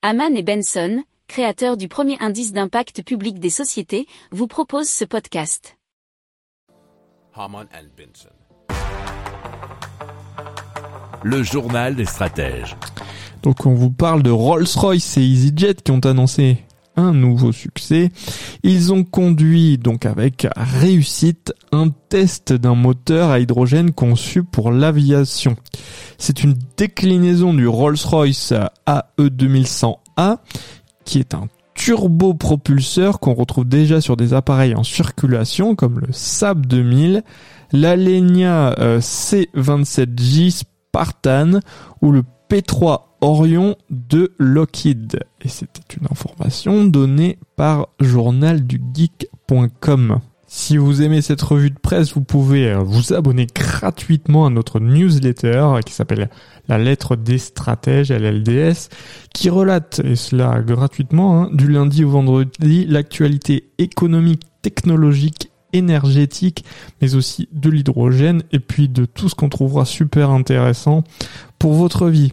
Haman et Benson, créateurs du premier indice d'impact public des sociétés, vous proposent ce podcast. Haman and Benson. Le journal des stratèges. Donc on vous parle de Rolls-Royce et EasyJet qui ont annoncé un nouveau succès. Ils ont conduit donc avec réussite un test d'un moteur à hydrogène conçu pour l'aviation. C'est une déclinaison du Rolls-Royce AE 2100A qui est un turbopropulseur qu'on retrouve déjà sur des appareils en circulation comme le Saab 2000, l'Alenia euh, C27J Spartan ou le P3 Orion de Lockheed. Et c'était une information donnée par journaldugeek.com. Si vous aimez cette revue de presse, vous pouvez euh, vous abonner gratuitement à notre newsletter qui s'appelle La lettre des stratèges, LLDS, qui relate, et cela gratuitement, hein, du lundi au vendredi, l'actualité économique, technologique, énergétique, mais aussi de l'hydrogène, et puis de tout ce qu'on trouvera super intéressant pour votre vie.